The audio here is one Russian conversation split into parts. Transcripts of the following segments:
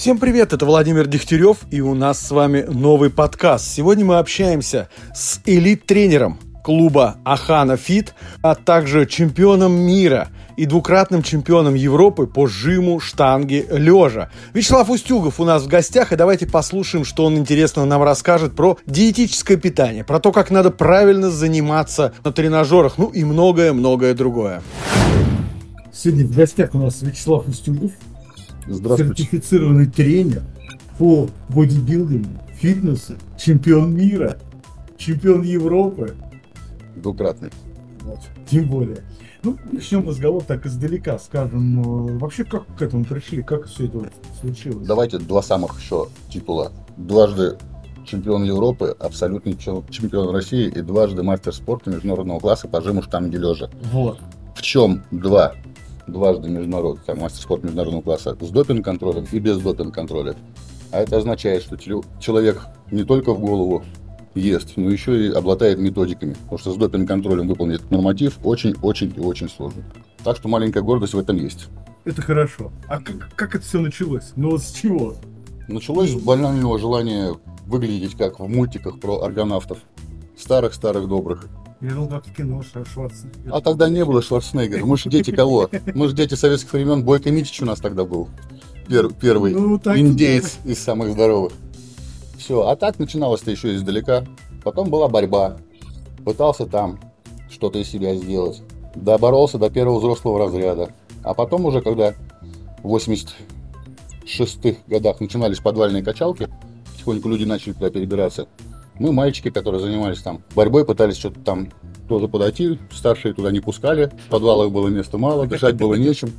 Всем привет, это Владимир Дегтярев, и у нас с вами новый подкаст. Сегодня мы общаемся с элит-тренером клуба Ахана Фит, а также чемпионом мира и двукратным чемпионом Европы по жиму штанги лежа. Вячеслав Устюгов у нас в гостях, и давайте послушаем, что он интересно нам расскажет про диетическое питание, про то, как надо правильно заниматься на тренажерах, ну и многое-многое другое. Сегодня в гостях у нас Вячеслав Устюгов, Здравствуйте. сертифицированный тренер по бодибилдингу, фитнесу, чемпион мира, чемпион Европы. Двукратный. Вот, тем более. Ну, начнем разговор так издалека, скажем, э, вообще как к этому пришли, как все это вот случилось? Давайте два самых еще титула. Дважды чемпион Европы, абсолютный чем- чемпион России и дважды мастер спорта международного класса по жиму штанги лежа. Вот. В чем два? Дважды международный, там, мастер спорта международного класса с допинг-контролем и без допинг-контроля. А это означает, что человек не только в голову ест, но еще и обладает методиками. Потому что с допинг-контролем выполнить норматив очень-очень и очень сложно. Так что маленькая гордость в этом есть. Это хорошо. А как, как это все началось? Ну вот с чего? Началось с банального желания выглядеть как в мультиках про аргонавтов. Старых-старых добрых. Я думал, как в кино Шварценеггер. А тогда не было Шварценеггера. Мы же дети кого? Мы же дети советских времен. Бойко Митич у нас тогда был. Пер- первый Ну, так и индейец из самых здоровых. Все. А так начиналось-то еще издалека. Потом была борьба. Пытался там что-то из себя сделать. Доборолся до первого взрослого разряда. А потом уже, когда в 86-х годах начинались подвальные качалки, потихоньку люди начали туда перебираться. Мы, мальчики, которые занимались там борьбой, пытались что-то там тоже подойти. Старшие туда не пускали. В подвалах было места мало, дышать было нечем.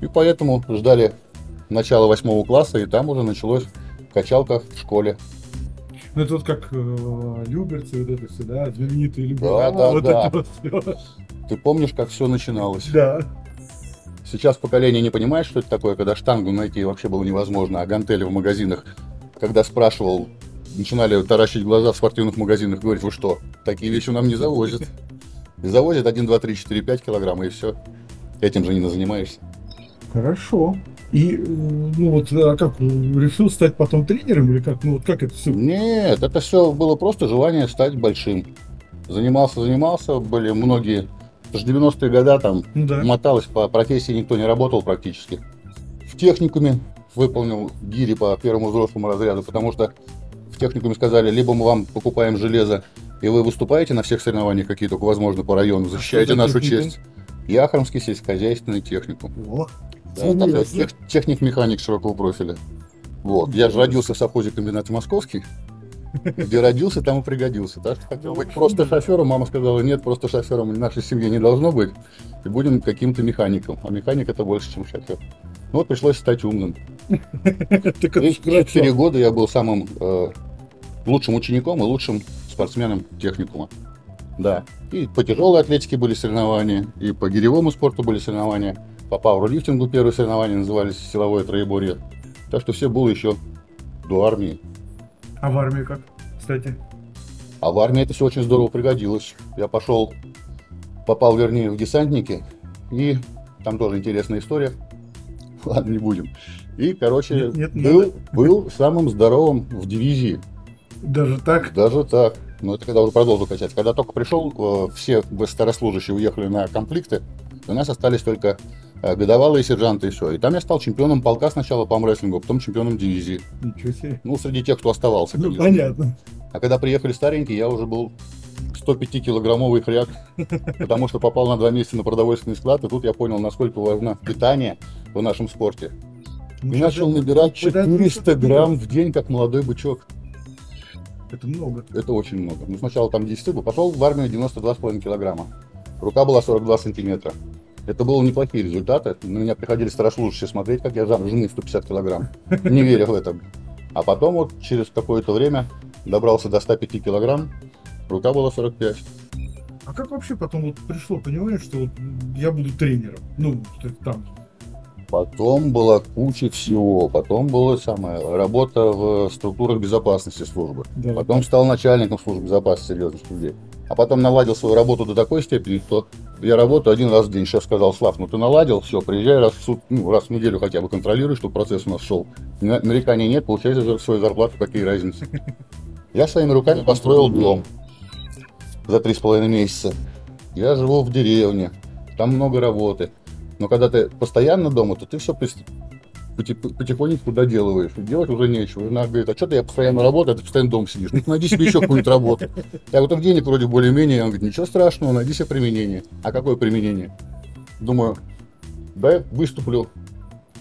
И поэтому ждали начала восьмого класса, и там уже началось качалка в школе. Ну это вот как э, Люберцы, вот это все, да, знаменитые Люберцы. Да, да, вот да. это вот. Ты помнишь, как все начиналось? Да. Сейчас поколение не понимает, что это такое, когда штангу найти вообще было невозможно, а гантели в магазинах, когда спрашивал, начинали таращить глаза в спортивных магазинах, говорить, вы что, такие вещи нам не завозят. И завозят 1, 2, 3, 4, 5 килограмм, и все. Этим же не занимаешься. Хорошо. И, э, ну вот, а как, решил стать потом тренером или как, ну вот как это все? Нет, это все было просто желание стать большим. Занимался, занимался, были многие, это же 90-е годы там Ну да. моталось по профессии, никто не работал практически. В техникуме выполнил гири по первому взрослому разряду, потому что в техникуме сказали, либо мы вам покупаем железо, и вы выступаете на всех соревнованиях, какие только возможно по району, защищаете за нашу техникум? честь. Яхромский сельскохозяйственный техникум. О, Да, там тех- техник-механик широкого профиля. Вот. Я же родился в совхозе комбинат Московский. Где родился, там и пригодился. Так что хотел быть просто шофером. Мама сказала, нет, просто шофером в нашей семье не должно быть. И будем каким-то механиком. А механик это больше, чем шофер. Ну вот пришлось стать умным. четыре года я был самым э, лучшим учеником и лучшим спортсменом техникума. Да. И по тяжелой атлетике были соревнования, и по гиревому спорту были соревнования. По пауэрлифтингу первые соревнования назывались силовое троеборье. Так что все было еще до армии. А в армии как, кстати? А в армии это все очень здорово пригодилось. Я пошел, попал, вернее, в десантники, и там тоже интересная история. Ладно, не будем. И, короче, Нет, нет, был, был самым здоровым в дивизии. Даже так? Даже так. Но это когда уже продолжил качать. Когда только пришел, э, все старослужащие уехали на конфликты, у нас остались только годовалые сержанты и все. И там я стал чемпионом полка сначала по армрестлингу, а потом чемпионом дивизии. Ничего себе. Ну, среди тех, кто оставался. Ну, конечно. понятно. А когда приехали старенькие, я уже был 105-килограммовый хряк, потому что попал на два месяца на продовольственный склад, и тут я понял, насколько важно питание в нашем спорте. И Ничего начал набирать Куда ты 400 что-то грамм в день, как молодой бычок. Это много. Это очень много. Ну, сначала там 10 был, пошел в армию 92,5 килограмма. Рука была 42 сантиметра. Это было неплохие результаты. На меня приходили старослужащие смотреть, как я жам жены 150 килограмм. Не веря в это. А потом вот через какое-то время добрался до 105 килограмм. Рука была 45. А как вообще потом вот пришло понимание, что вот я буду тренером? Ну, там. Потом была куча всего. Потом была самая работа в структурах безопасности службы. Да. Потом стал начальником службы безопасности серьезных людей. А потом наладил свою работу до такой степени, что я работаю один раз в день. Шеф сказал, Слав, ну ты наладил, все, приезжай раз в, суд, ну, раз в неделю хотя бы контролируй, чтобы процесс у нас шел. Нареканий нет, получай за свою зарплату, какие разницы. Я своими руками построил дом за три с половиной месяца. Я живу в деревне, там много работы. Но когда ты постоянно дома, то ты все потихонечку доделываешь. Делать уже нечего. Жена говорит, а что ты я постоянно работаю, а ты постоянно дома сидишь. Ну, найди себе еще какую-нибудь работу. Я вот денег вроде более-менее. Он говорит, ничего страшного, найди себе применение. А какое применение? Думаю, да, выступлю,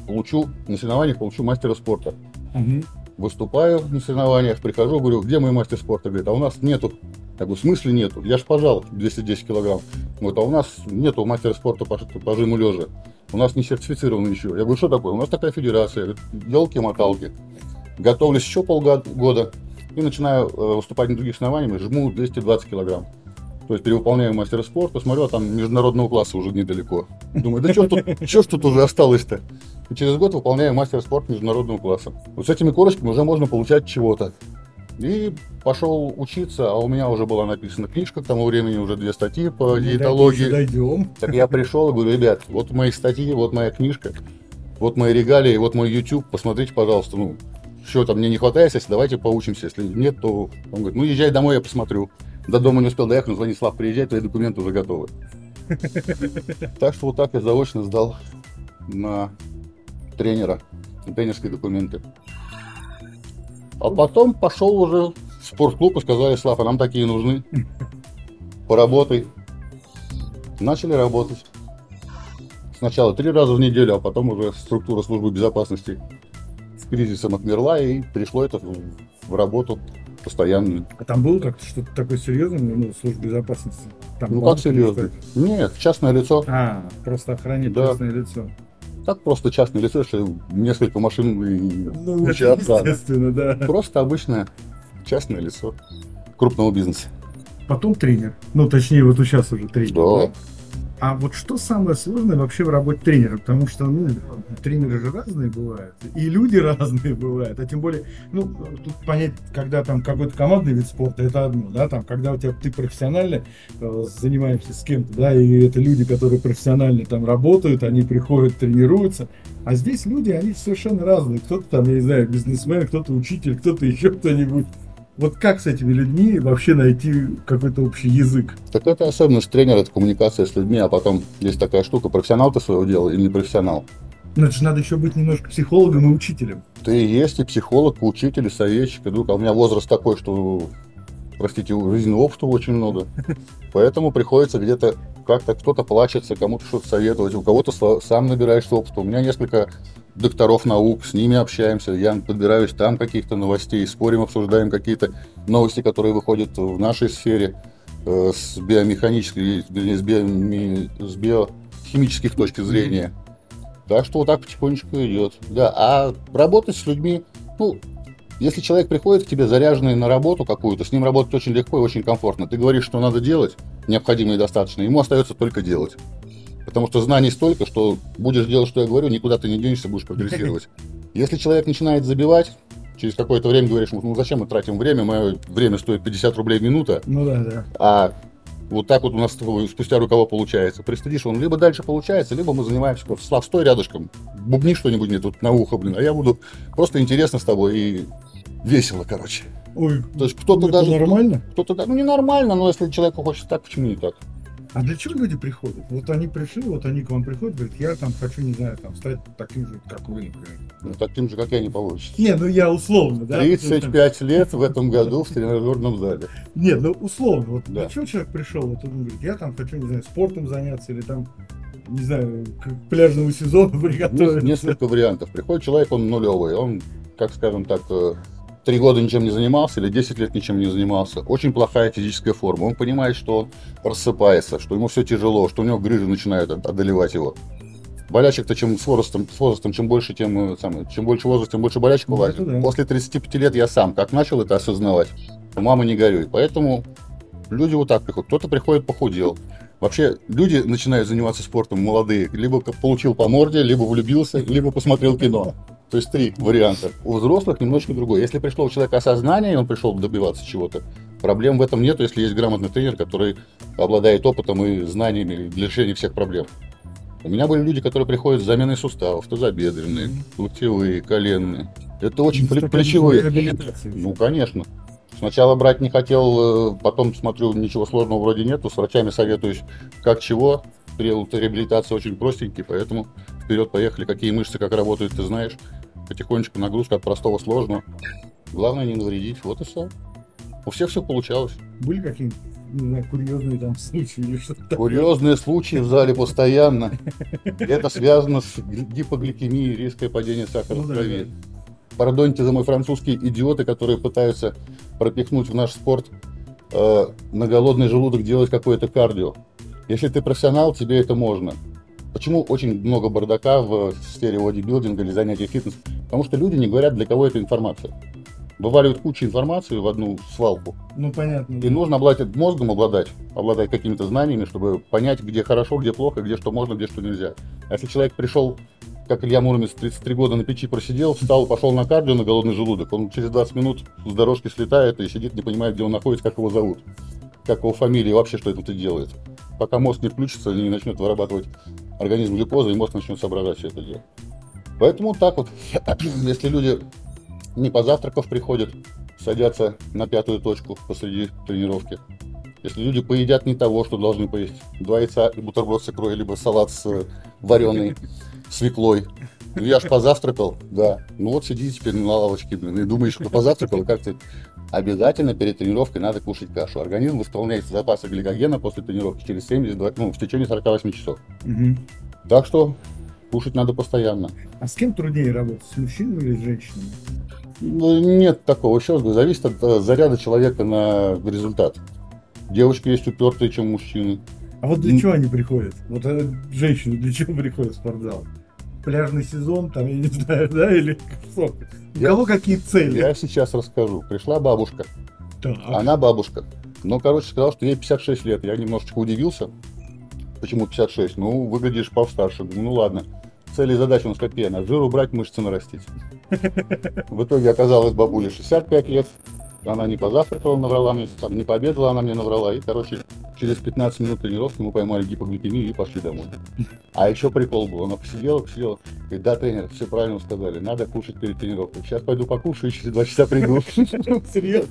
получу на соревнованиях, получу мастера спорта. Угу. Выступаю на соревнованиях, прихожу, говорю, где мой мастер спорта? Говорит, а у нас нету. Я говорю, в смысле нету? Я ж пожал 210 килограмм. Вот, а у нас нету мастера спорта по, по жиму лежа. У нас не сертифицировано ничего. Я говорю, что такое? У нас такая федерация. Елки-моталки. Готовлюсь еще полгода и начинаю э, выступать на других основаниях, жму 220 килограмм. То есть перевыполняю мастера спорта, смотрю, а там международного класса уже недалеко. Думаю, да что тут, что ж тут уже осталось-то? И через год выполняю мастер спорта международного класса. Вот с этими корочками уже можно получать чего-то. И пошел учиться, а у меня уже была написана книжка к тому времени, уже две статьи по ну, диетологии. Дойдем. Так я пришел и говорю, ребят, вот мои статьи, вот моя книжка, вот мои регалии, вот мой YouTube, посмотрите, пожалуйста, ну, что там мне не хватает, если давайте поучимся, если нет, то он говорит, ну, езжай домой, я посмотрю. До дома не успел доехать, но звонит, Слав, приезжай, твои документы уже готовы. Так что вот так я заочно сдал на тренера тренерские документы. А потом пошел уже в спортклуб и сказали, Слава, нам такие нужны. Поработай. Начали работать. Сначала три раза в неделю, а потом уже структура службы безопасности с кризисом отмерла и пришло это в работу постоянную. А там было как-то что-то такое серьезное, ну, служба безопасности? Там ну как серьезно? Нет, частное лицо. А, просто охранить да. частное лицо. Так просто частное лицо, если несколько машин и ну, куча Естественно, да. Просто обычное частное лицо крупного бизнеса. Потом тренер. Ну, точнее, вот сейчас уже тренер. Да. да? А вот что самое сложное вообще в работе тренера? Потому что, ну, тренеры же разные бывают, и люди разные бывают, а тем более, ну, тут понять, когда там какой-то командный вид спорта, это одно, да, там, когда у тебя ты профессионально э, занимаешься с кем-то, да, и это люди, которые профессионально там работают, они приходят, тренируются, а здесь люди, они совершенно разные, кто-то там, я не знаю, бизнесмен, кто-то учитель, кто-то еще кто-нибудь, вот как с этими людьми вообще найти какой-то общий язык? Так это особенность тренера, это коммуникация с людьми, а потом есть такая штука, профессионал ты своего дела или не профессионал. Ну, это же надо еще быть немножко психологом и учителем. Ты и есть и психолог, и учитель, и советчик. И вдруг, а у меня возраст такой, что, простите, жизненного опыта очень много. Поэтому приходится где-то как-то кто-то плачется, кому-то что-то советовать, у кого-то сам набираешься опыта. У меня несколько докторов наук, с ними общаемся, я подбираюсь там каких-то новостей, спорим, обсуждаем какие-то новости, которые выходят в нашей сфере э, с биомеханической, с, биоми, с биохимических точки зрения. Так что вот так потихонечку идет. Да, а работать с людьми, ну, если человек приходит к тебе заряженный на работу какую-то, с ним работать очень легко и очень комфортно. Ты говоришь, что надо делать, необходимо и достаточно, ему остается только делать. Потому что знаний столько, что будешь делать, что я говорю, никуда ты не денешься, будешь прогрессировать. Если человек начинает забивать, через какое-то время говоришь, ну зачем мы тратим время, мое время стоит 50 рублей в минута. Ну да, да. А вот так вот у нас спустя рукава получается. Пристыдишь, он либо дальше получается, либо мы занимаемся, Слав, стой рядышком, бубни что-нибудь мне тут на ухо, блин, а я буду просто интересно с тобой и весело, короче. Ой, То есть кто-то даже... нормально? Кто-то, ну не нормально, но если человеку хочется так, почему не так? А для чего люди приходят? Вот они пришли, вот они к вам приходят, говорят, я там хочу, не знаю, там стать таким же, как вы, например. Ну, таким же, как я, не получится. Не, ну я условно, да? 35 лет в этом году в тренажерном зале. Нет, ну условно, вот да. для чего человек пришел, вот он говорит, я там хочу, не знаю, спортом заняться или там не знаю, к пляжному сезону приготовиться. Несколько вариантов. Приходит человек, он нулевый, он, как скажем так, три года ничем не занимался или 10 лет ничем не занимался. Очень плохая физическая форма. Он понимает, что он рассыпается, что ему все тяжело, что у него грыжи начинают одолевать его. Болячек-то чем с возрастом, с возрастом, чем больше, тем, э, самое, чем больше возраст, тем больше болячек ну, бывает. Да. После 35 лет я сам как начал это осознавать. Мама не горюй. Поэтому люди вот так приходят. Кто-то приходит похудел. Вообще, люди начинают заниматься спортом молодые. Либо получил по морде, либо влюбился, либо посмотрел кино. То есть три варианта. У взрослых немножко другое. Если пришло у человека осознание, и он пришел добиваться чего-то, Проблем в этом нет, если есть грамотный тренер, который обладает опытом и знаниями для решения всех проблем. У меня были люди, которые приходят с заменой суставов, тазобедренные, локтевые, коленные. Это очень пле- плечевые. Ну, конечно. Сначала брать не хотел, э, потом смотрю, ничего сложного вроде нету. С врачами советуюсь, как чего. Период реабилитации очень простенький, поэтому вперед поехали. Какие мышцы, как работают, ты знаешь. Потихонечку нагрузка от простого сложного. Главное не навредить. Вот и все. У всех все получалось. Были какие-нибудь, не знаю, курьезные там случаи или что-то? Курьезные случаи в зале постоянно. Это связано с гипогликемией, резкое падение сахара Ну в да, крови. Пардоньте за мой французский, идиоты, которые пытаются пропихнуть в наш спорт э, на голодный желудок делать какое-то кардио. Если ты профессионал, тебе это можно. Почему очень много бардака в сфере бодибилдинга или занятий фитнес? Потому что люди не говорят, для кого эта информация. Вываливают кучу информации в одну свалку. Ну, понятно. И нужно обладать мозгом, обладать, обладать какими-то знаниями, чтобы понять, где хорошо, где плохо, где что можно, где что нельзя. А если человек пришел, как Илья Муромец, 33 года на печи просидел, встал, пошел на кардио на голодный желудок, он через 20 минут с дорожки слетает и сидит, не понимает, где он находится, как его зовут, как его фамилия вообще, что это делает. Пока мозг не включится, не начнет вырабатывать организм глюкозы, и мозг начнет соображать все это дело. Поэтому так вот, если люди не позавтракав приходят, садятся на пятую точку посреди тренировки. Если люди поедят не того, что должны поесть, два яйца и бутерброд с икрой, либо салат с э, вареной свеклой. Ну, я ж позавтракал, да. Ну вот сиди теперь на лавочке, блин, и думаешь, что позавтракал, и как ты... Обязательно перед тренировкой надо кушать кашу. Организм восполняет запасы гликогена после тренировки через 72, ну, в течение 48 часов. Мгм. Так что кушать надо постоянно. А с кем труднее работать, с мужчинами или с женщинами? Ну, нет такого. Еще раз говорю, зависит от э, заряда человека на результат. Девочки есть упертые, чем мужчины. А вот для чего они приходят? Вот э, женщины для чего приходят в спортзал? Пляжный сезон, там, я не знаю, да, или что? У Я- кого какие цели? Я сейчас расскажу. Пришла бабушка. Так. Она бабушка. Но, короче, сказал, что ей 56 лет. Я немножечко удивился. Почему 56? Ну, выглядишь повстарше. Ну, ладно. Цели и задачи у нас какие? Она жир убрать, мышцы нарастить. В итоге оказалось бабуле 65 лет. Она не позавтракала, наврала мне, там, не пообедала, она мне наврала. И, короче, через 15 минут тренировки мы поймали гипогликемию и пошли домой. А еще прикол был. Она посидела, посидела. Говорит, да, тренер, все правильно сказали. Надо кушать перед тренировкой. Сейчас пойду покушаю, через два часа приду. Серьезно?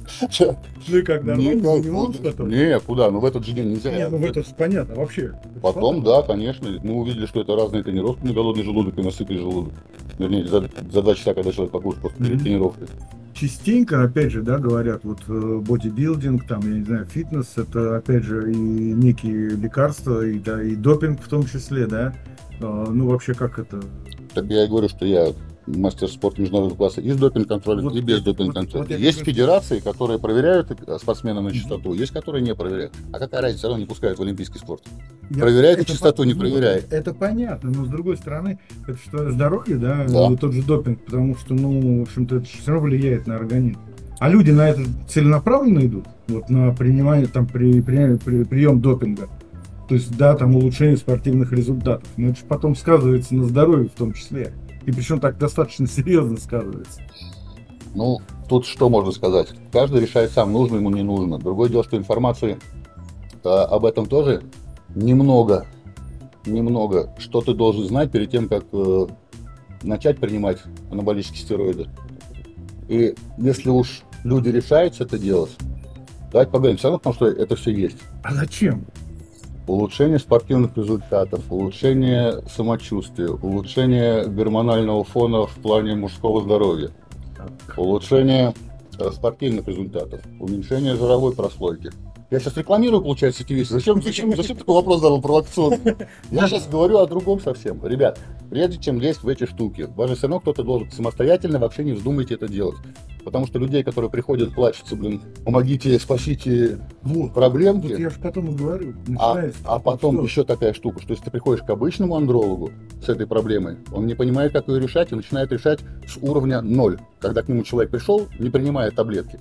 Ну и как, нормально занимался потом? Не, куда? Ну в этот же день нельзя. Нет, ну это же понятно, вообще. Потом, да, конечно. Мы увидели, что это разные тренировки на голодный желудок и на сытый желудок. Вернее, за, за два часа, когда человек перед Мгм. тренировкой. Частенько, опять же, да, говорят, вот э, бодибилдинг, там, я не знаю, фитнес, это, опять же, и некие лекарства, и, да, и допинг в том числе, да. А, ну, вообще, как это? Так я и говорю, что я мастер спорта международного класса и с допинг-контролем, Вот- и без вот- допинг-контроля. вот я есть федерации, которые проверяют э, спортсмена на чистоту, есть которые не проверяют. А какая разница, все равно не пускают в олимпийский спорт. Я- Проверяет это чистоту, по- не ну, проверяет. Это понятно, но с другой стороны, это что, здоровье, да, Да. э, тот же допинг, потому что, ну, в общем-то, это все равно влияет на организм. А люди на это целенаправленно идут, вот на принимание, там, при, при- при- прием допинга. То есть, да, там улучшение спортивных результатов. Но это же потом сказывается на здоровье в том числе. И причем так достаточно серьезно сказывается. Ну, тут что можно сказать? Каждый решает сам, нужно ему, не нужно. Другое дело, что информации э, об этом тоже немного, немного. Что ты должен знать перед тем, как э, начать принимать анаболические стероиды. И если уж люди решаются это делать, давайте поговорим все равно, потому что это все есть. А зачем? Улучшение спортивных результатов, улучшение самочувствия, улучшение гормонального фона в плане мужского здоровья, улучшение э, спортивных результатов, уменьшение жировой прослойки. Я сейчас рекламирую, получается, эти вещи. Зачем, зачем, зачем такой вопрос задал провокационный? Я сейчас говорю о другом совсем. Ребят, прежде чем лезть в эти штуки, вас же все равно кто-то должен самостоятельно вообще не вздумайте это делать. Потому что людей, которые приходят, плачутся, блин, помогите, спасите Вот. проблемки. Вот я же потом и говорю. А, а потом что? еще такая штука, что если ты приходишь к обычному андрологу с этой проблемой, он не понимает, как ее решать, и начинает решать с уровня 0. Когда к нему человек пришел, не принимая таблетки.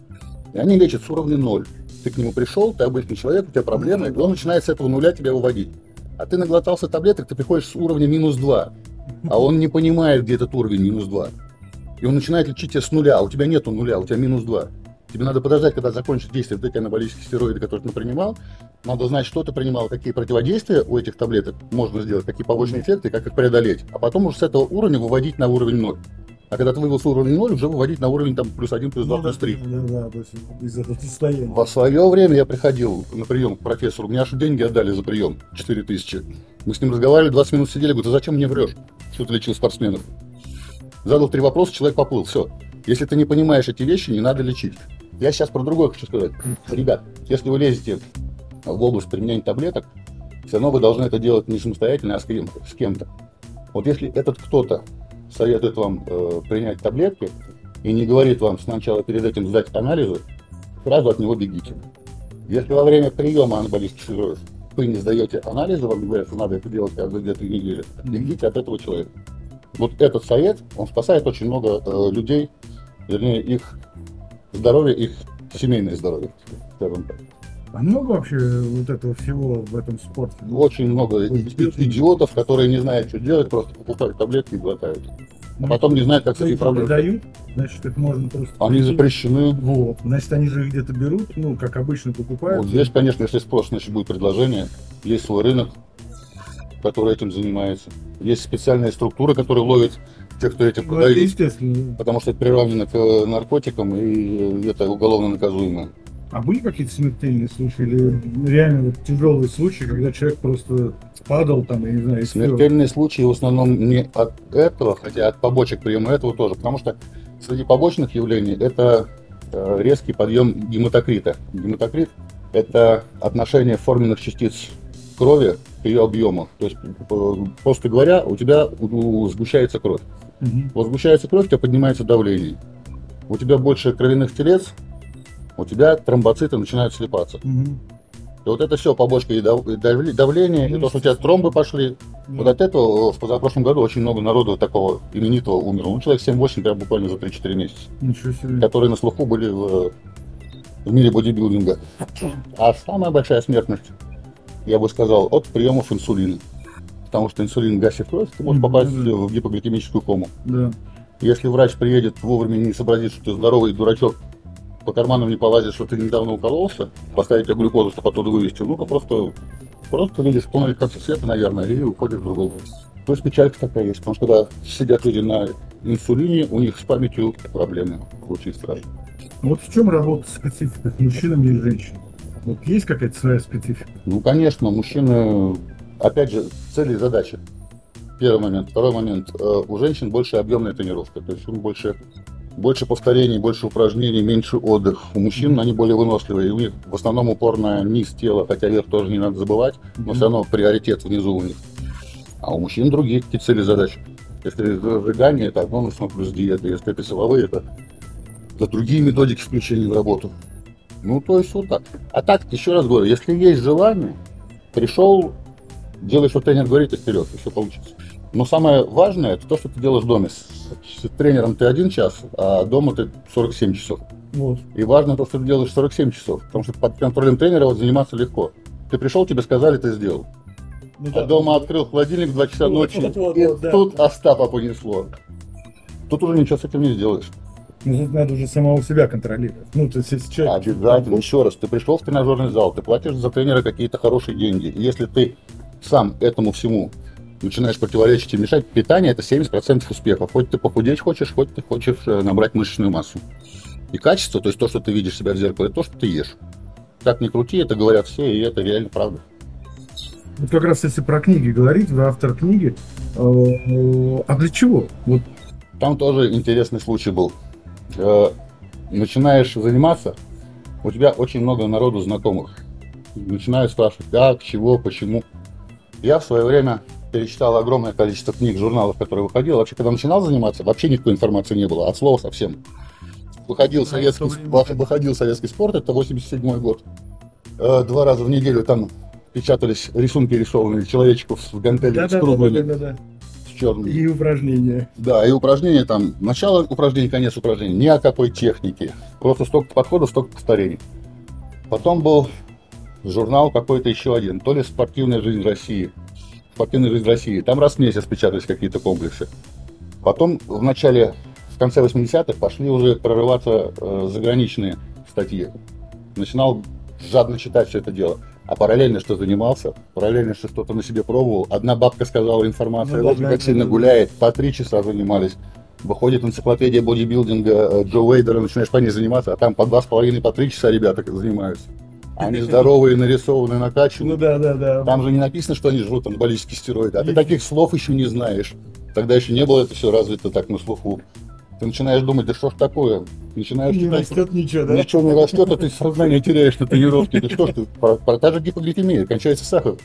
И они лечат с уровня 0. Ты к нему пришел, ты обычный человек, у тебя проблемы, и он начинает с этого нуля тебя выводить. А ты наглотался таблеток, ты приходишь с уровня минус 2. А он не понимает, где этот уровень минус 2. И он начинает лечить тебя с нуля, а у тебя нету нуля, у тебя минус 2. Тебе надо подождать, когда закончится действие анаболические стероиды, которые ты принимал. Надо знать, что ты принимал, какие противодействия у этих таблеток можно сделать, какие побочные эффекты, как их преодолеть. А потом уже с этого уровня выводить на уровень 0. А когда ты вывел с уровня 0, уже выводить на уровень там плюс 1, плюс 2, плюс 3. Да, да, то есть из этого состояния. Во свое время я приходил на прием к профессору, мне аж деньги отдали за прием, 4 тысячи. Мы с ним разговаривали, 20 минут сидели, говорю, ты зачем мне врешь, что ты лечил спортсменов? Задал три вопроса, человек поплыл, все. Если ты не понимаешь эти вещи, не надо лечить. Я сейчас про другое хочу сказать. Ребят, если вы лезете в область применения таблеток, все равно вы должны это делать не самостоятельно, а с кем-то. Вот если этот кто-то советует вам э, принять таблетки и не говорит вам сначала перед этим сдать анализы, сразу от него бегите. Если во время приема анаболических стероидов вы не сдаете анализы, вам говорят, что надо это делать каждые две-три недели, бегите от этого человека. Вот этот совет, он спасает очень много э, людей, вернее, их здоровье, их семейное здоровье, скажем так. А много вообще вот этого всего в этом спорте? Очень много и- и- идиотов, которые не знают, что делать, просто покупают таблетки и глотают. А потом не знают, как с этим проблемой. продают, значит, их можно просто... Они купить. запрещены. Вот. Значит, они же где-то берут, ну, как обычно покупают. Вот здесь, конечно, если спрос, значит, будет предложение. Есть свой рынок, который этим занимается. Есть специальные структуры, которые ловят тех, кто этим Ну, это продает. естественно. Потому что это приравнено к э, наркотикам, и это уголовно наказуемо. А были какие-то смертельные случаи или реально вот тяжелые случаи, когда человек просто падал там, я не знаю, и? Смертельные случаи в основном не от этого, хотя от побочек приема этого тоже, потому что среди побочных явлений это э, резкий подъем гематокрита. Гематокрит – это отношение форменных частиц крови к ее объему. То есть, э, просто говоря, у тебя сгущается кровь. Мгм. Вот сгущается кровь, у тебя поднимается давление. У тебя больше кровяных телец, у тебя тромбоциты начинают слипаться. Мгм. И вот это все побочка и дав- и давли- давление, и то, что у тебя тромбы пошли. Вот от этого в позапрошлом году очень много народу такого именитого умерло. Ну, человек 7-8 прям буквально за 3-4 месяца, Ничего себе. которые на слуху были в, в мире бодибилдинга. А самая большая смертность, я бы сказал, от приемов инсулина. Потому что инсулин гасит кровь, ты можешь попасть да, да. в гипогликемическую кому. Да. Если врач приедет вовремя и не сообразит, что ты здоровый дурачок, по карманам не полазит, что ты недавно укололся, поставить тебе глюкозу, чтобы оттуда вывести, ну, то просто, просто видишь полный конце света, наверное, и уходишь в другую. То есть печалька такая есть, потому что когда сидят люди на инсулине, у них с памятью проблемы очень страшные. Вот в чем работа специфика с мужчинами и женщинами? Вот есть какая-то своя специфика? Ну, конечно, мужчины, опять же, цели и задачи. Первый момент. Второй момент. Э, У женщин больше объемная тренировка. То есть них больше, больше повторений, больше упражнений, меньше отдых. У мужчин они более выносливые. И у них в основном упор на низ тела, хотя верх тоже не надо забывать, но все равно приоритет внизу у них. А у мужчин другие какие цели задачи. Если сжигание, это одно нужно плюс диета. Если это силовые, это, это другие методики включения в работу. Ну, то есть вот так. А так, еще раз говорю, если есть желание, пришел, делай, что тренер говорит, и вперед, и все получится. Но самое важное, это то, что ты делаешь в доме. С, тренером ты один час, а дома ты 47 часов. Вот. И важно то, что ты делаешь 47 часов, потому что под контролем тренера вот заниматься легко. Ты пришел, тебе сказали, ты сделал. Ну, А дома открыл холодильник в 2 часа Вот, ночи, вот, вот, и вот, да. тут Остапа понесло. Тут уже ничего с этим не сделаешь. Ну, тут надо уже самого себя контролировать. Ну, то есть, человек... Обязательно, еще раз, ты пришел в тренажерный зал, ты платишь за тренера какие-то хорошие деньги. Если ты сам этому всему начинаешь противоречить и мешать, питание это 70% успеха. Хоть ты похудеть хочешь, хоть ты хочешь э, набрать мышечную массу. И качество, то есть то, что ты видишь себя в зеркале, то, что ты ешь. Как ни крути, это говорят все, и это реально правда. Вот как раз если про книги говорить, вы автор книги, э, а для чего? Вот Там тоже интересный случай был. Э, Начинаешь заниматься, у тебя очень много народу знакомых. Начинают спрашивать, как, чего, почему. Я в свое время перечитал огромное количество книг, журналов, которые выходил. Вообще, когда начинал заниматься, вообще никакой информации не было, от слова совсем. Выходил Да, советский, выходил советский спорт, это 87 год. Э, Два раза в неделю там печатались рисунки рисованные человечков с гантелями, с круглыми, да. с черными. И упражнения. Да, и упражнения там, начало упражнений, конец упражнений, ни о какой технике. Просто столько подходов, столько повторений. Потом был журнал какой-то еще один, то ли «Спортивная жизнь России». «Спортивная жизнь России». Там раз в месяц печатались какие-то комплексы. Потом в начале, в конце 80-х пошли уже прорываться э, заграничные статьи. Начинал жадно читать все это дело. А параллельно что занимался, параллельно что что-то на себе пробовал. Одна бабка сказала информацию, Ну да, да, как да, сильно да. гуляет, по три часа занимались. Выходит энциклопедия бодибилдинга э, Джо Уэйдера, начинаешь по ней заниматься, а там по два с половиной, по три часа ребята занимаются. Они здоровые, нарисованные, накачанные. Ну да, да, да. Там же не написано, что они жрут анаболические стероиды. А ты таких слов еще не знаешь. Тогда еще не было это все развито так на слуху. Ты начинаешь думать, да что ж такое? Начинаешь Не читать, растет ничего, да? Ничего не растет, а ты сознание теряешь на тренировке. Да что ж ты, про, про та же гипогликемия, кончается сахар.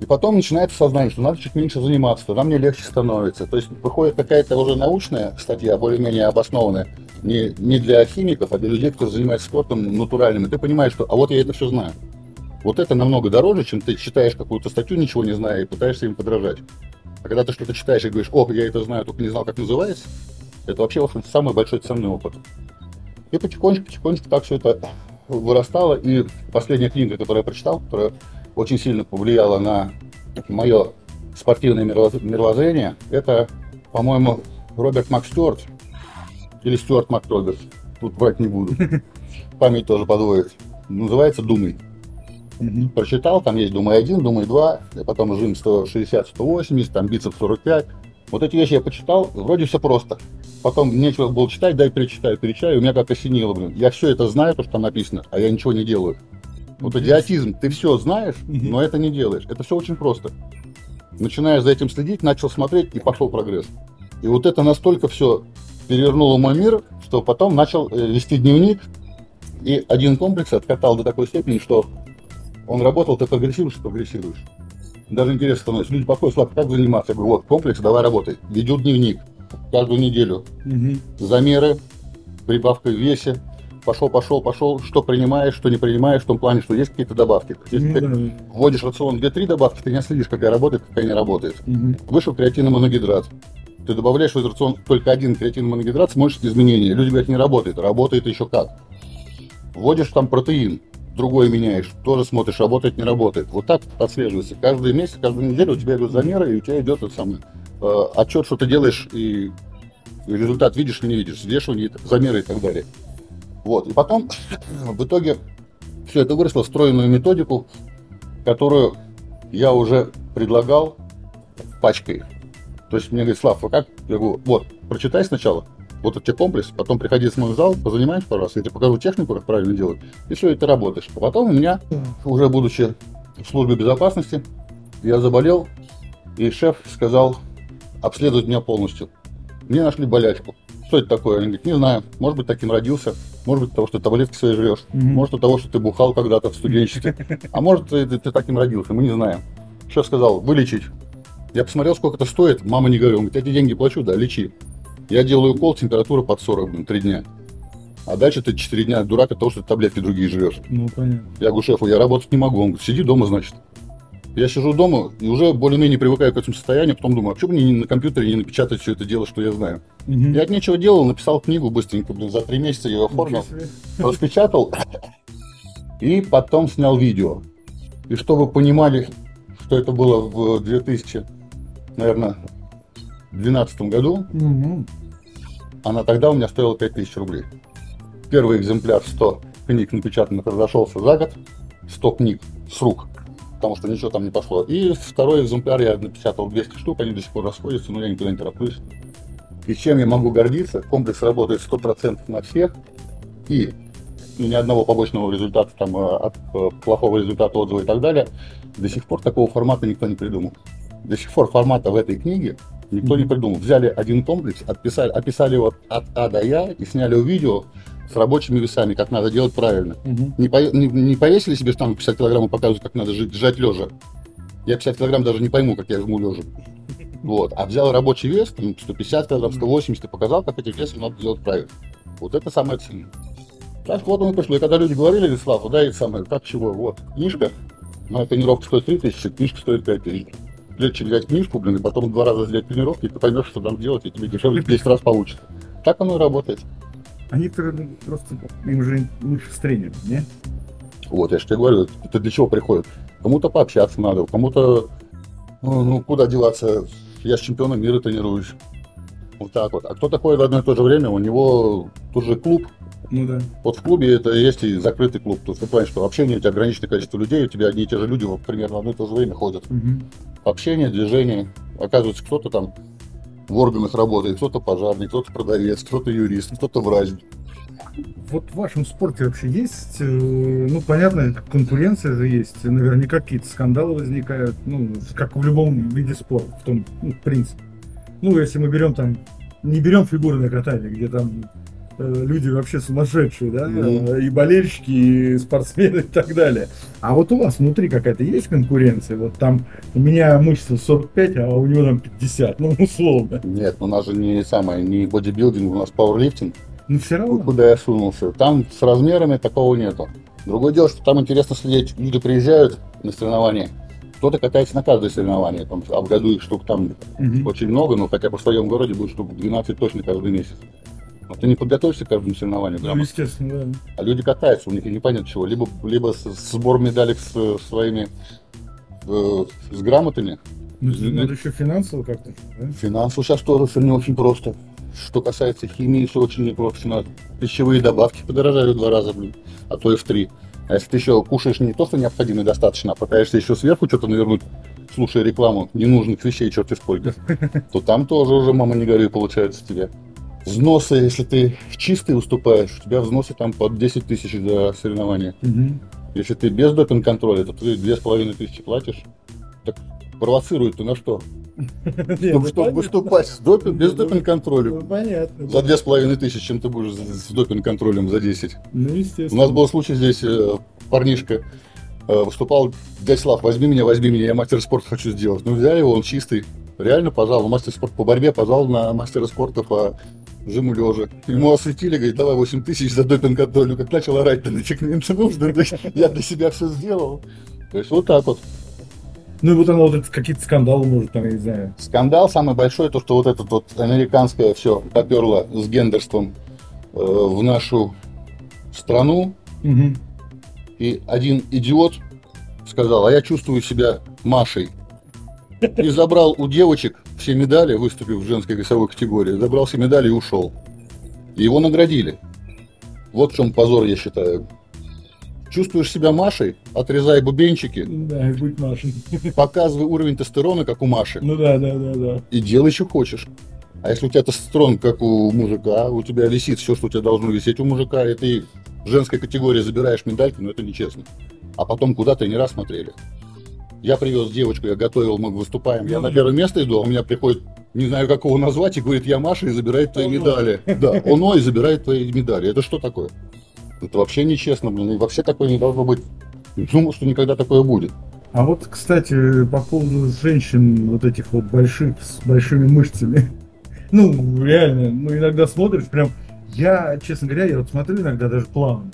И потом начинается сознание, что надо чуть меньше заниматься, тогда мне легче становится. То есть выходит какая-то уже научная статья, более-менее обоснованная, не, не для химиков, а для людей, кто занимается спортом натуральным. И ты понимаешь, что а вот я это все знаю. Вот это намного дороже, чем ты читаешь какую-то статью, ничего не зная, и пытаешься им подражать. А когда ты что-то читаешь и говоришь, ох, я это знаю, только не знал, как называется, это вообще, в общем, самый большой ценный опыт. И потихонечку-потихонечку так все это вырастало. И последняя книга, которую я прочитал, которая очень сильно повлияла на мое спортивное мировоз- мировоззрение, это, по-моему, Роберт МакСтюарт или Стюарт МакРоберт. Тут брать не буду. Память тоже подводит. Называется «Думай». Мгм. Прочитал, там есть «Думай 1», «Думай 2», и потом жим 160-180, там бицепс 45. Вот эти вещи я почитал, вроде все просто. Потом нечего было читать, дай перечитаю, перечитаю, у меня как осенило, блин. Я все это знаю, то, что там написано, а я ничего не делаю. Вот идиотизм. Ты все знаешь, но это не делаешь. Это все очень просто. Начинаешь за этим следить, начал смотреть, и пошел прогресс. И вот это настолько все перевернуло мой мир, что потом начал э, вести дневник, и один комплекс откатал до такой степени, что он работал, ты прогрессируешь, прогрессируешь. Даже интересно становится. Люди подходят, Слав, как заниматься? Я говорю, вот, комплекс, давай работай. Ведут дневник каждую неделю. Мгм. Замеры, прибавка в весе. Пошел, пошел, пошел. Что принимаешь, что не принимаешь, в том плане, что есть какие-то добавки. Если Ну ты вводишь рацион 2-3 добавки, ты не следишь, какая работает, какая не работает. Мгм. Вышел креатин моногидрат. Ты добавляешь в этот рацион только один креатин моногидрат, смотришь изменения. Люди говорят, не работает. Работает еще как. Вводишь там протеин, другой меняешь, тоже смотришь, работает, не работает. Вот так отслеживается. Каждый месяц, каждую неделю у тебя идут замеры, и у тебя идет тот самый э, отчет, что ты делаешь, и результат видишь или не видишь, взвешивание, замеры и так далее. Вот. И потом, в итоге, все это выросло в стройную методику, которую я уже предлагал пачкой. То есть мне говорит, Слав, а как? Я говорю, вот, прочитай сначала, вот этот комплекс, потом приходи в зал, позанимаемся пару раз, я тебе покажу технику, как правильно делать, и все, и ты работаешь. А потом у меня, уже будучи в службе безопасности, я заболел, и шеф сказал обследовать меня полностью. Мне нашли болячку. Что это такое? Он говорит, не знаю, может быть, таким родился, может быть, от того, что ты таблетки свои жрешь, Мгм. может, от того, что ты бухал когда-то в студенчестве, а может, ты, ты таким родился, мы не знаем. Шеф сказал, вылечить. Я посмотрел, сколько это стоит, мама не говорю, он говорит, я тебе деньги плачу, да, лечи. Я делаю укол, температура под 40, блин, 3 дня. А дальше ты 4 дня дурак от того, что ты таблетки другие жрешь. Ну, понятно. Я говорю, шефу, я работать не могу. Он говорит, сиди дома, значит. Я сижу дома и уже более-менее привыкаю к этому состоянию, потом думаю, а почему мне не на компьютере не напечатать все это дело, что я знаю? Мгм. Я от нечего делал, написал книгу быстренько, блин, за три месяца ее оформил, распечатал и потом снял видео. И чтобы вы понимали, что это было в 2000, наверное, 2012 году, Мгм. она тогда у меня стоила 5000 рублей. Первый экземпляр 100 книг напечатанных разошелся за год, 100 книг с рук, потому что ничего там не пошло. И второй экземпляр я напечатал 200 штук, они до сих пор расходятся, но я никуда не тороплюсь. И чем я могу гордиться, комплекс работает 100% на всех, и ни одного побочного результата, там, э, от э, плохого результата отзыва и так далее, до сих пор такого формата никто не придумал. До сих пор формата в этой книге никто не придумал. Взяли один комплекс, отписали, описали его от А до Я и сняли видео с рабочими весами, как надо делать правильно. Мгм. Не, по- не- не повесили себе штангу 50 килограмм и показывают, как надо жить, жать лежа. Я 50 килограмм даже не пойму, как я жму лежа. Вот. А взял рабочий вес, там, 150 килограмм, 180, и показал, как эти весы надо делать правильно. Вот это самое ценное. Так вот мы пришло. И когда люди говорили, Слава, да, и самое, как чего, вот, книжка, моя тренировка стоит 3 тысячи, книжка стоит 5 тысяч. Легче взять книжку, блин, и потом два раза сделать тренировки, и ты поймешь, что там делать, и тебе дешевле в 10 раз получится. Так оно и работает. А некоторые ну, просто им же лучше с тренером, не? Вот, я же тебе говорю, это для чего приходит? Кому-то пообщаться надо, кому-то, ну, ну, куда деваться, я с чемпионом мира тренируюсь. Вот так вот. А кто такой в одно и то же время, у него тут же клуб, Ну да. Вот в клубе это есть и закрытый клуб. То есть ты понимаешь, что общение у тебя ограниченное количество людей, у тебя одни и те же люди вот, примерно в одно и то же время ходят. Мгм. Общение, движение. Оказывается, кто-то там в органах работает, кто-то пожарный, кто-то продавец, кто-то юрист, кто-то врач. Вот в вашем спорте вообще есть, э, ну, понятно, конкуренция же есть, наверняка какие-то скандалы возникают, ну, как в любом виде спорта, в том, ну, в принципе. Ну, если мы берем там, не берем фигурное катание, где там люди вообще сумасшедшие, да, э, и болельщики, и спортсмены и так далее. А вот у вас внутри какая-то есть конкуренция? Вот там у меня мышца 45, а у него там 50, ну, условно. Нет, у нас же не самое, не бодибилдинг, у нас пауэрлифтинг. Ну, все равно. Куда я сунулся. Там с размерами такого нету. Другое дело, что там интересно следить. Люди приезжают на соревнования. Кто-то катается на каждое соревнование. Там, а в году их штук там Мгм. очень много, но хотя бы в своем городе будет штук 12 точно каждый месяц. Но ты не подготовишься к каждому соревнованию Ну, грамотно. естественно, да. А люди катаются, у них и непонятно чего. Либо, либо сбор медалек с э, своими э, с грамотами. Ну, Мгм. надо еще финансово как-то, да? Финансово сейчас тоже все не очень просто. Что касается химии, все очень непросто. Надо. Пищевые добавки подорожали в два раза, блин, а то и в три. А если ты еще кушаешь не то, что необходимо и достаточно, а пытаешься еще сверху что-то навернуть, слушая рекламу ненужных вещей, черти сколько, то там тоже уже, мама не горюй, получается тебе. Взносы, если ты в чистый выступаешь, у тебя взносы там под 10 тысяч за соревнования. Мгм. Если ты без допинг-контроля, то ты две с половиной тысячи платишь. Так провоцирует ты на что? Чтобы, ну, чтобы понятно. выступать с допинг, без Ну, допинг-контроля. Ну, понятно. За две с половиной тысячи, чем ты будешь с допинг-контролем за 10. Ну, У естественно. нас был случай здесь, э, парнишка э, выступал, дядь Слав, возьми меня, возьми меня, я мастер спорта хочу сделать. Ну, взяли его, он чистый. Реально позвал, мастер спорта по борьбе, позвал на мастера спорта по жиму лежа. Ему осветили, говорит, давай 8 тысяч за допинг-контроль. Как начал орать, то нафиг мне это нужно, да я для себя все сделал. То есть вот так вот. Ну, и вот она вот это, какие-то скандалы, может, там, я не знаю. Скандал самый большой, то, что вот это вот американское все поперло с гендерством э, в нашу страну. Мгм. И один идиот сказал, а я чувствую себя Машей. И забрал у девочек все медали, выступив в женской весовой категории, забрал все медали и ушел. И его наградили. Вот в чем позор, я считаю. Чувствуешь себя Машей, отрезай бубенчики, Да, и будь Машей. показывай уровень тестостерона, как у Маши. Ну да, да, да, да. и делай, что хочешь. А если у тебя тестостерон, как у мужика, у тебя висит все, что у тебя должно висеть у мужика, и ты в женской категории забираешь медальки, ну это нечестно. А потом куда тренера смотрели. Я привез девочку, я готовил, мы выступаем, я на первое место иду, а у меня приходит, не знаю, как его назвать, и говорит, я Маша, и забирает твои Оно. медали. Да, оно и забирает твои медали. Это что такое? Это вообще нечестно, блин, и вообще такое не должно быть. Думал, что никогда такое будет. А вот, кстати, по поводу женщин вот этих вот больших, с большими мышцами. Ну, реально, ну, иногда смотришь, прям, я, честно говоря, я вот смотрю иногда даже плавно.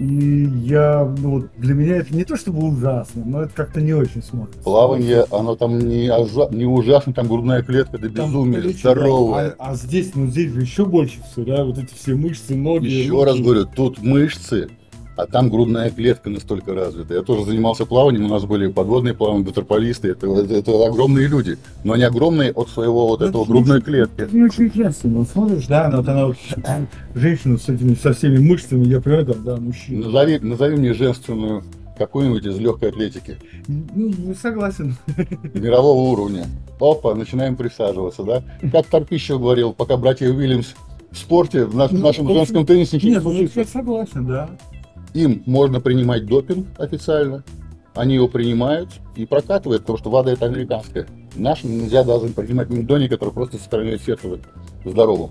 И я, ну, вот для меня это не то чтобы ужасно, но это как-то не очень смотрится. Плавание, оно там не, ожа- не ужасно, там грудная клетка до Там безумия, плечи, здоровая. да, А, а здесь, ну здесь же еще больше все, да, вот эти все мышцы, ноги. Еще руки. раз говорю, тут мышцы, а там грудная клетка настолько развита. Я тоже занимался плаванием, у нас были подводные плавания, ватерполисты, это, это, это огромные люди. Но они огромные от своего вот Ну, этого это грудной не- клетки. Это не очень интересно, вот смотришь, да, вот она вот, женщина с этими, со всеми мышцами, я понимаю, там, да, мужчина. Назови, назови мне женственную какую-нибудь из легкой атлетики Ну, ну, согласен. мирового уровня. Опа, начинаем присаживаться, да? Как Карпищев говорил, пока братья Уильямс в спорте, в, наш- Ну, нашем в женском теннисе ничего не Нет, ну, случится. я согласен, да. Им можно принимать допинг официально, они его принимают и прокатывают, потому что ВАДА это американская. Нашим нельзя даже принимать мендони, который просто сохраняет сердце здоровым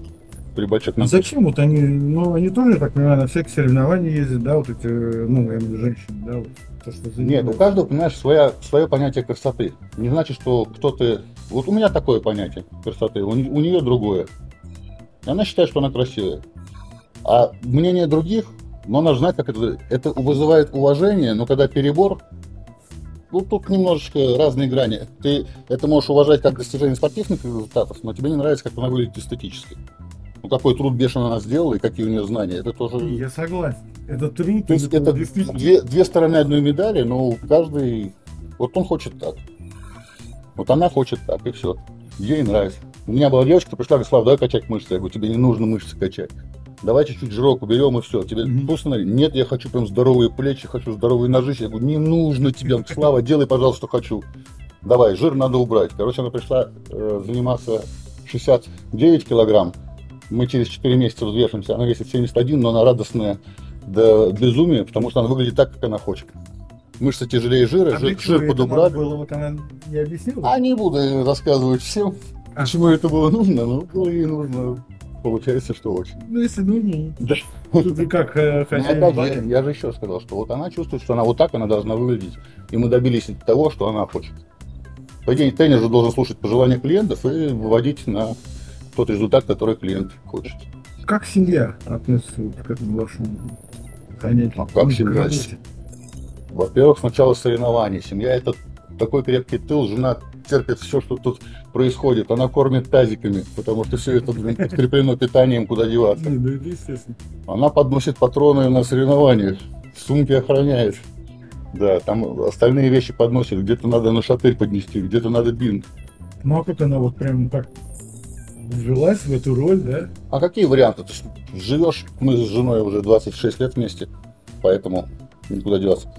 при больших А зачем вот они, ну, они тоже, так понимаю, на всякие соревнования ездят, да, вот эти, ну, я женщины, да, вот, то, что Нет, у каждого, понимаешь, своя, свое понятие красоты. Не значит, что кто-то... Вот у меня такое понятие красоты, у, у нее другое. Она считает, что она красивая. А мнение других, но надо знать, как это... Это вызывает уважение, но когда перебор, ну, тут немножечко разные грани. Ты это можешь уважать как достижение спортивных результатов, но тебе не нравится, как она выглядит эстетически. Ну, какой труд бешено она сделала и какие у нее знания. Это тоже... Я согласен. Это труд, То есть это действительно... две, две стороны одной медали, но каждый... Вот он хочет так. Вот она хочет так, и все. Ей нравится. У меня была девочка, пришла, говорит, Слав, давай качать мышцы. Я говорю, тебе не нужно мышцы качать. Давай чуть-чуть жирок уберем и все. Тебе Мгм. вкусно? Нет, я хочу прям здоровые плечи, хочу здоровые ножища. Я говорю, не нужно тебе, Слава, делай, пожалуйста, что хочу. Давай, жир надо убрать. Короче, она пришла э, заниматься 69 килограмм. Мы через 4 месяца взвешиваемся. Она весит 71, но она радостная до безумия, потому что она выглядит так, как она хочет. Мышцы тяжелее жира, А жир, жир подубрали. было, вот она не объяснила? А не буду рассказывать всем, А. почему это было нужно, но было и нужно. Получается, что очень. Ну, если нужно. Да. Тут ты как э, Ну, хозяин опять я, я же еще сказал, что вот она чувствует, что она вот так она должна выглядеть. И мы добились того, что она хочет. По идее, тренер же должен слушать пожелания клиентов и выводить на тот результат, который клиент хочет. Как семья относится к этому вашему занятию? А как Ну, семья? Во-первых, сначала соревнования. Семья это такой крепкий тыл, жена терпит все, что тут происходит. Она кормит тазиками, потому что все это блин, подкреплено питанием, куда деваться. Не, ну естественно. Она подносит патроны на соревнованиях, сумки охраняет. Да, там остальные вещи подносит. Где-то надо на шатырь поднести, где-то надо бинт. Ну а как она вот прям так вжилась в эту роль, да? А какие варианты? Ты живешь, мы с женой уже 26 лет вместе, поэтому никуда деваться.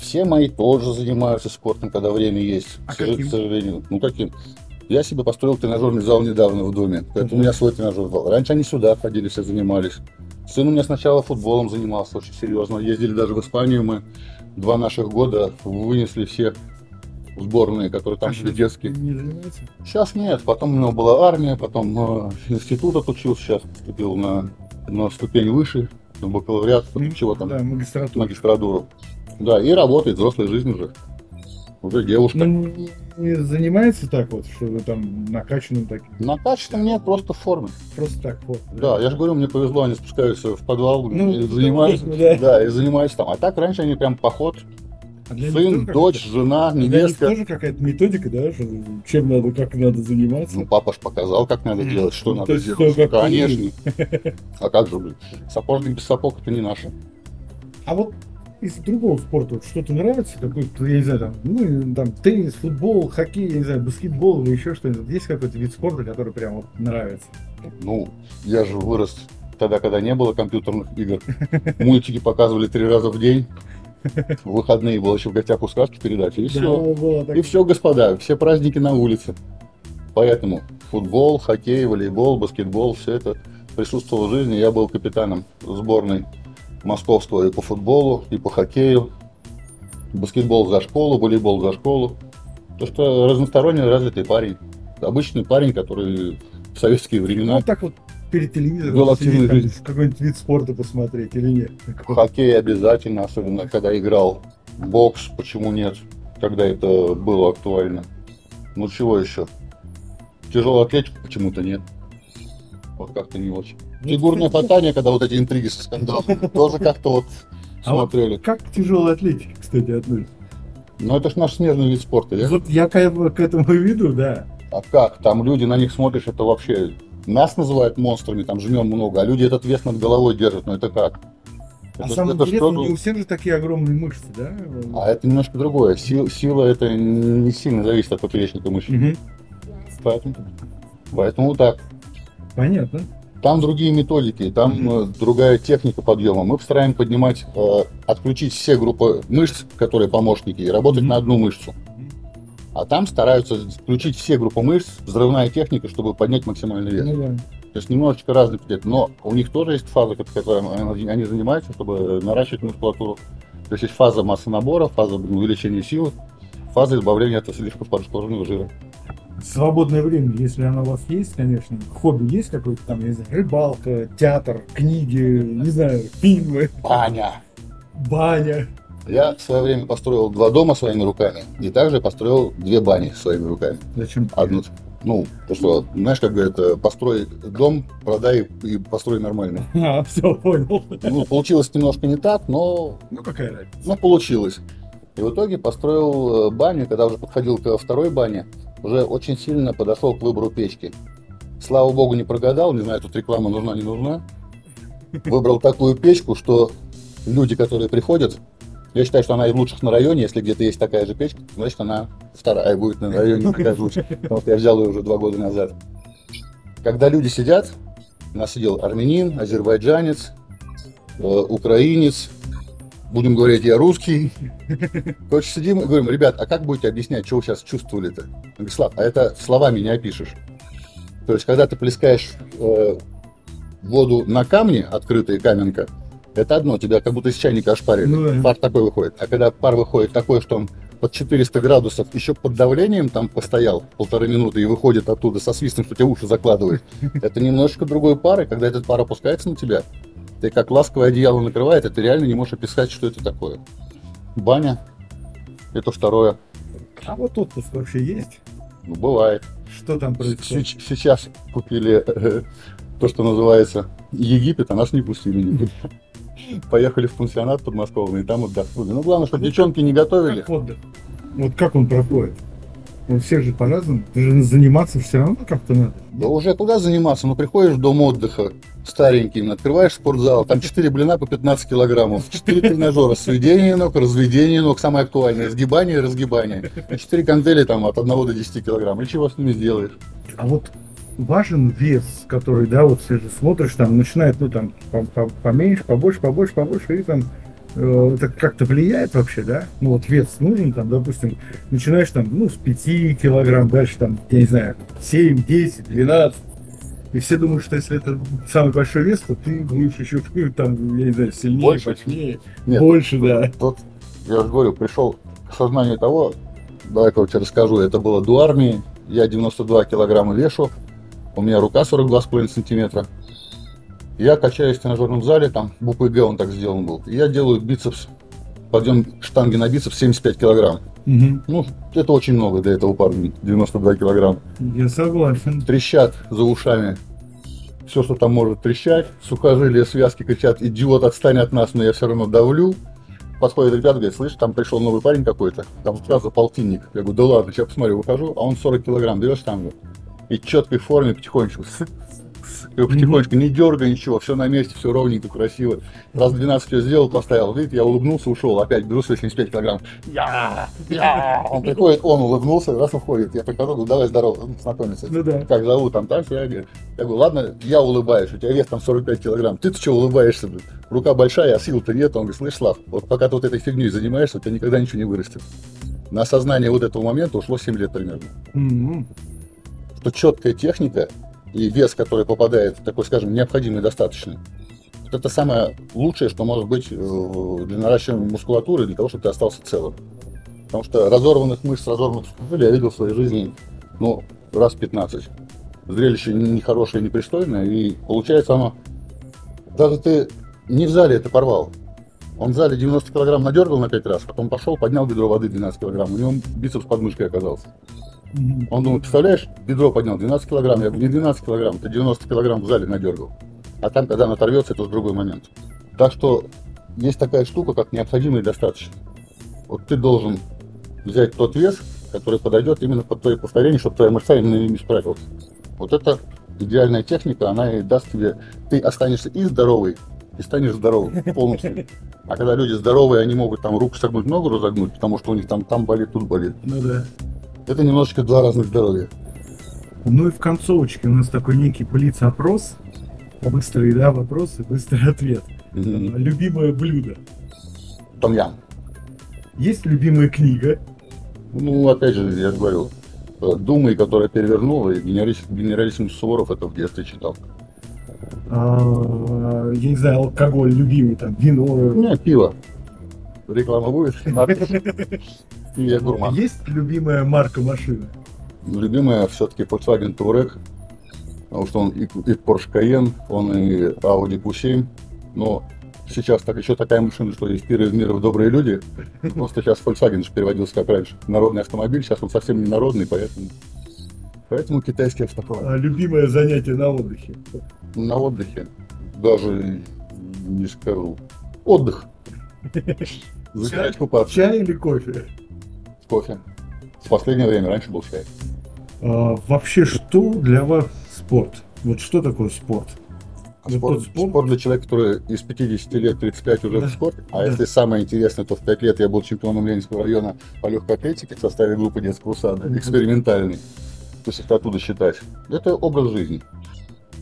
Все мои тоже занимаются спортом, когда время есть. А к каким? сожалению. Ну каким? Я себе построил тренажерный зал недавно в доме, поэтому у меня свой тренажерный зал. Раньше они сюда ходили, все занимались. Сын у меня сначала футболом занимался очень серьезно. Ездили даже в Испанию мы. Два наших года вынесли все сборные, которые там А были что, детские. Не занимается? Сейчас нет, потом у него была армия, потом э, институт отучился, сейчас поступил на, на ступень выше, на бакалавриат, потом чего там, Да, магистратура. магистратуру. Да, и работает взрослой жизнью уже. Уже девушка. Ну, не, не занимается так вот, что вы там накачанным таким, На качестве нет, просто в форме. просто так вот. Да, я же говорю, мне повезло, они спускаются в подвал Ну, и занимаются. да. Да, и занимаются там. А так раньше они прям поход, А сын, дочь, жена, а невестка. тоже какая-то методика, да, что, чем надо, как надо заниматься. Ну, папа ж показал, как надо делать, что Ну, надо делать. Конечно. А как же, блин? Сапожник без сапог это не наше. А вот из другого спорта вот что-то нравится? Какой-то, я не знаю, там, ну, там, теннис, футбол, хоккей, я не знаю, баскетбол или еще что-нибудь. Есть какой-то вид спорта, который прям вот нравится? Ну, я же вырос тогда, когда не было компьютерных игр. Мультики показывали три раза в день. В выходные было еще в гостях у сказки передачи. И все. И все, господа, все праздники на улице. Поэтому футбол, хоккей, волейбол, баскетбол, все это присутствовало в жизни. Я был капитаном сборной московского и по футболу, и по хоккею. Баскетбол за школу, волейбол за школу. То что разносторонне развитый парень. Обычный парень, который в советские времена Ну, так вот перед телевизором Был сидеть, какой-нибудь вид спорта посмотреть или нет? Хоккей обязательно, особенно когда играл. Бокс, почему нет, когда это было актуально. Ну чего еще? Тяжелая атлетика почему-то нет. Вот как-то не очень. Фигурное катание, когда вот эти интриги со скандалами, тоже как-то вот А смотрели. Как к тяжелой атлетике, кстати, относится? Но это ж наш смежный вид спорта. я- Вот я к, к этому веду, да. А как? Там люди, на них смотришь, это вообще... Нас называют монстрами, там жмем много, а люди этот вес над головой держат. Ну это как? А Это- самое это интересное, что-то- не у всех же такие огромные мышцы, да? А это немножко другое. Сил- сила это не сильно зависит от поперечника мышц. Мгм. Поэтому, поэтому вот так. Понятно. Там другие методики, там э, другая техника подъема. Мы постараем поднимать, э, отключить все группы мышц, которые помощники, и работать Мгм. на одну мышцу. А там стараются включить все группы мышц, взрывная техника, чтобы поднять максимальный вес. Ну да. То есть немножечко разный подъем. Но у них тоже есть фаза, ко- которой они занимаются, чтобы наращивать мускулатуру. То есть есть фаза массы набора, фаза блин, увеличения силы, фаза избавления от слишком подкожного жира. Свободное время, если оно у вас есть, конечно. Хобби есть какое-то там, я не знаю, рыбалка, театр, книги, не знаю, фильмы, Баня! баня. Я в свое время построил два дома своими руками, и также построил две бани своими руками. Зачем? Одну, ну, то что, знаешь, как говорят, э, построй дом, продай и построй нормально. А, все, понял. Ну, получилось немножко не так, но, Ну какая разница? но получилось. И в итоге построил э, баню, когда уже подходил ко второй бане, уже очень сильно подошел к выбору печки. Слава богу, не прогадал, не знаю, тут реклама нужна, не нужна. Выбрал такую печку, что люди, которые приходят, я считаю, что она из лучших на районе, если где-то есть такая же печка, значит она вторая будет на районе такая же лучше. Потому что я взял ее уже два года назад. Когда люди сидят, У нас сидел армянин, азербайджанец, э, украинец, будем говорить, я русский. Короче, сидим и говорим, ребят, а как будете объяснять, что вы сейчас чувствовали-то? Слав, а это словами не опишешь. То есть, когда ты плескаешь э, воду на камне, открытая каменка, это одно, тебя как будто из чайника ошпарили. Ну да. Пар такой выходит. А когда пар выходит такой, что он под 400 градусов еще под давлением там постоял полторы минуты и выходит оттуда со свистом, что тебе уши закладывает, это немножечко другой пар, и когда этот пар опускается на тебя, ты как ласковое одеяло накрывает, и ты реально не можешь описать, что это такое. Баня, это второе. А вот отпуск вообще есть? Ну, бывает. Что там происходит? Сеч- Сейчас купили э, то, что называется Египет, а нас не пустили. никуда. Поехали в пансионат подмосковный, и там отдохнули. Ну, главное, чтобы девчонки не готовили. Как отдых? Вот как он проходит? У всех же по-разному. Ты же заниматься все равно как-то надо. Да уже куда заниматься? Ну, приходишь в дом отдыха старенький, открываешь спортзал, там 4 блина по 15 килограммов, 4 тренажера, сведение ног, разведение ног, самое актуальное, сгибание разгибание. И 4 гантели там от 1 до 10 килограмм. И чего с ними сделаешь? А вот важен вес, который, да, вот ты же смотришь, там начинает, ну, там, по- по- поменьше, побольше, побольше, побольше, и там это как-то влияет вообще, да? Ну, вот вес нужен, там, допустим, начинаешь там, ну, с 5 килограмм, дальше там, я не знаю, 7, 10, 12. И все думают, что если это самый большой вес, то ты будешь еще, там, я не знаю, сильнее, Больше? мощнее, Нет. больше, да. Тут, я же говорю, пришел к сознанию того, давай короче расскажу, это было до армии, я 92 килограмма вешу, у меня рука 42,5 сантиметра. Я качаюсь в тренажерном зале, там в УПГ он так сделан был. И я делаю бицепс, подъем штанги на бицепс 75 килограмм. Ну, это очень много для этого парня, 92 килограмма. Я согласен. Трещат за ушами все, что там может трещать. Сухожилия, связки кричат, идиот, отстань от нас, но я все равно давлю. Подходит ребята, говорит, слышь, там пришел новый парень какой-то, там сразу полтинник. Я говорю, да ладно, сейчас посмотрю, выхожу, а он 40 килограмм берешь там и четкой форме потихонечку, и потихонечку, не дергай ничего, все на месте, все ровненько, красиво. Раз 12 все сделал, поставил, видите, я улыбнулся, ушел, опять беру свои 75 килограмм. Я, я. Он приходит, он улыбнулся, раз уходит, я прихожу, говорю, давай здорово, знакомиться. Ну да. Как зовут там, так, я говорю, я говорю, ладно, я улыбаюсь, у тебя вес там 45 килограмм, ты-то что улыбаешься, блин? Рука большая, а сил-то нет. Он говорит, слышь, Слав, вот пока ты вот этой фигней занимаешься, у тебя никогда ничего не вырастет. На осознание вот этого момента ушло 7 лет примерно. Мгм. Что четкая техника и вес, который попадает, такой, скажем, необходимый, достаточный, вот это самое лучшее, что может быть э, для наращивания мускулатуры, для того, чтобы ты остался целым. Потому что разорванных мышц, разорванных сухожилий я видел в своей жизни, ну, раз 15. Зрелище нехорошее, непристойное, и получается оно... Даже ты не в зале это порвал. Он в зале 90 килограмм надергал на 5 раз, потом пошел, поднял бедро воды 12 килограмм. У него бицепс под мышкой оказался. Он думает, представляешь, бедро поднял 12 килограмм. Я говорю, не 12 килограмм, ты 90 килограмм в зале надергал. А там, когда она оторвется, это другой момент. Так что есть такая штука, как необходимый и достаточно. Вот ты должен взять тот вес, который подойдет именно под твои повторения, чтобы твоя мышца именно ими справилась. Вот это идеальная техника, она и даст тебе... Ты останешься и здоровый, и станешь здоровым полностью. А когда люди здоровые, они могут там руку согнуть, ногу разогнуть, потому что у них там, там болит, тут болит. Ну да. Это немножечко два разных здоровья. Ну и в концовочке у нас такой некий блиц-опрос. Быстрый, да, вопрос и быстрый ответ. Мгм. Любимое блюдо. Том-ям. Есть любимая книга. Ну, опять же, я же говорю, э, Думы, которая перевернула, и генералиссимус Суворов это в детстве читал. А, я не знаю, алкоголь любимый, там, вино. Меня пиво. Реклама будет? Надпись. И я гурман. Есть любимая марка машины? Любимая все-таки Volkswagen Touareg, потому что он и, и Porsche Cayenne, он и Audi Q7, но сейчас так, еще такая машина, что из мира в добрые люди. Просто сейчас Volkswagen же переводился как раньше. Народный автомобиль, сейчас он совсем не народный, поэтому, поэтому китайский автоклад. А любимое занятие на отдыхе? На отдыхе даже не скажу. Отдых. Загорать, купаться. Чай или кофе? Кофе. В последнее время, раньше был чай. А, вообще, что для вас спорт? Вот что такое спорт? А спорт, спорт- спорт для человека, который из 50 лет 35 уже Да, в спорте. А да. если самое интересное, то в 5 лет я был чемпионом Ленинского района по легкой атлетике в составе группы детского сада, экспериментальный. То есть это оттуда считать. Это образ жизни.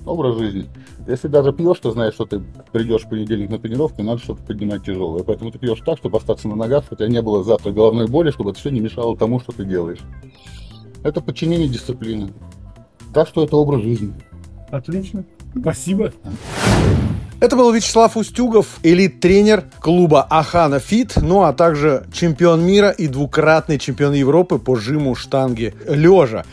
Образ жизни. Если даже пьешь, то знаешь, что ты придешь в понедельник на тренировку, и надо что-то поднимать тяжелое. Поэтому ты пьешь так, чтобы остаться на ногах, чтобы у тебя не было завтра головной боли, чтобы это все не мешало тому, что ты делаешь. Это подчинение дисциплины. Так что это образ жизни. Отлично. Спасибо. Это был Вячеслав Устюгов, элит-тренер клуба Ахана Фит, ну а также чемпион мира и двукратный чемпион Европы по жиму штанги лежа.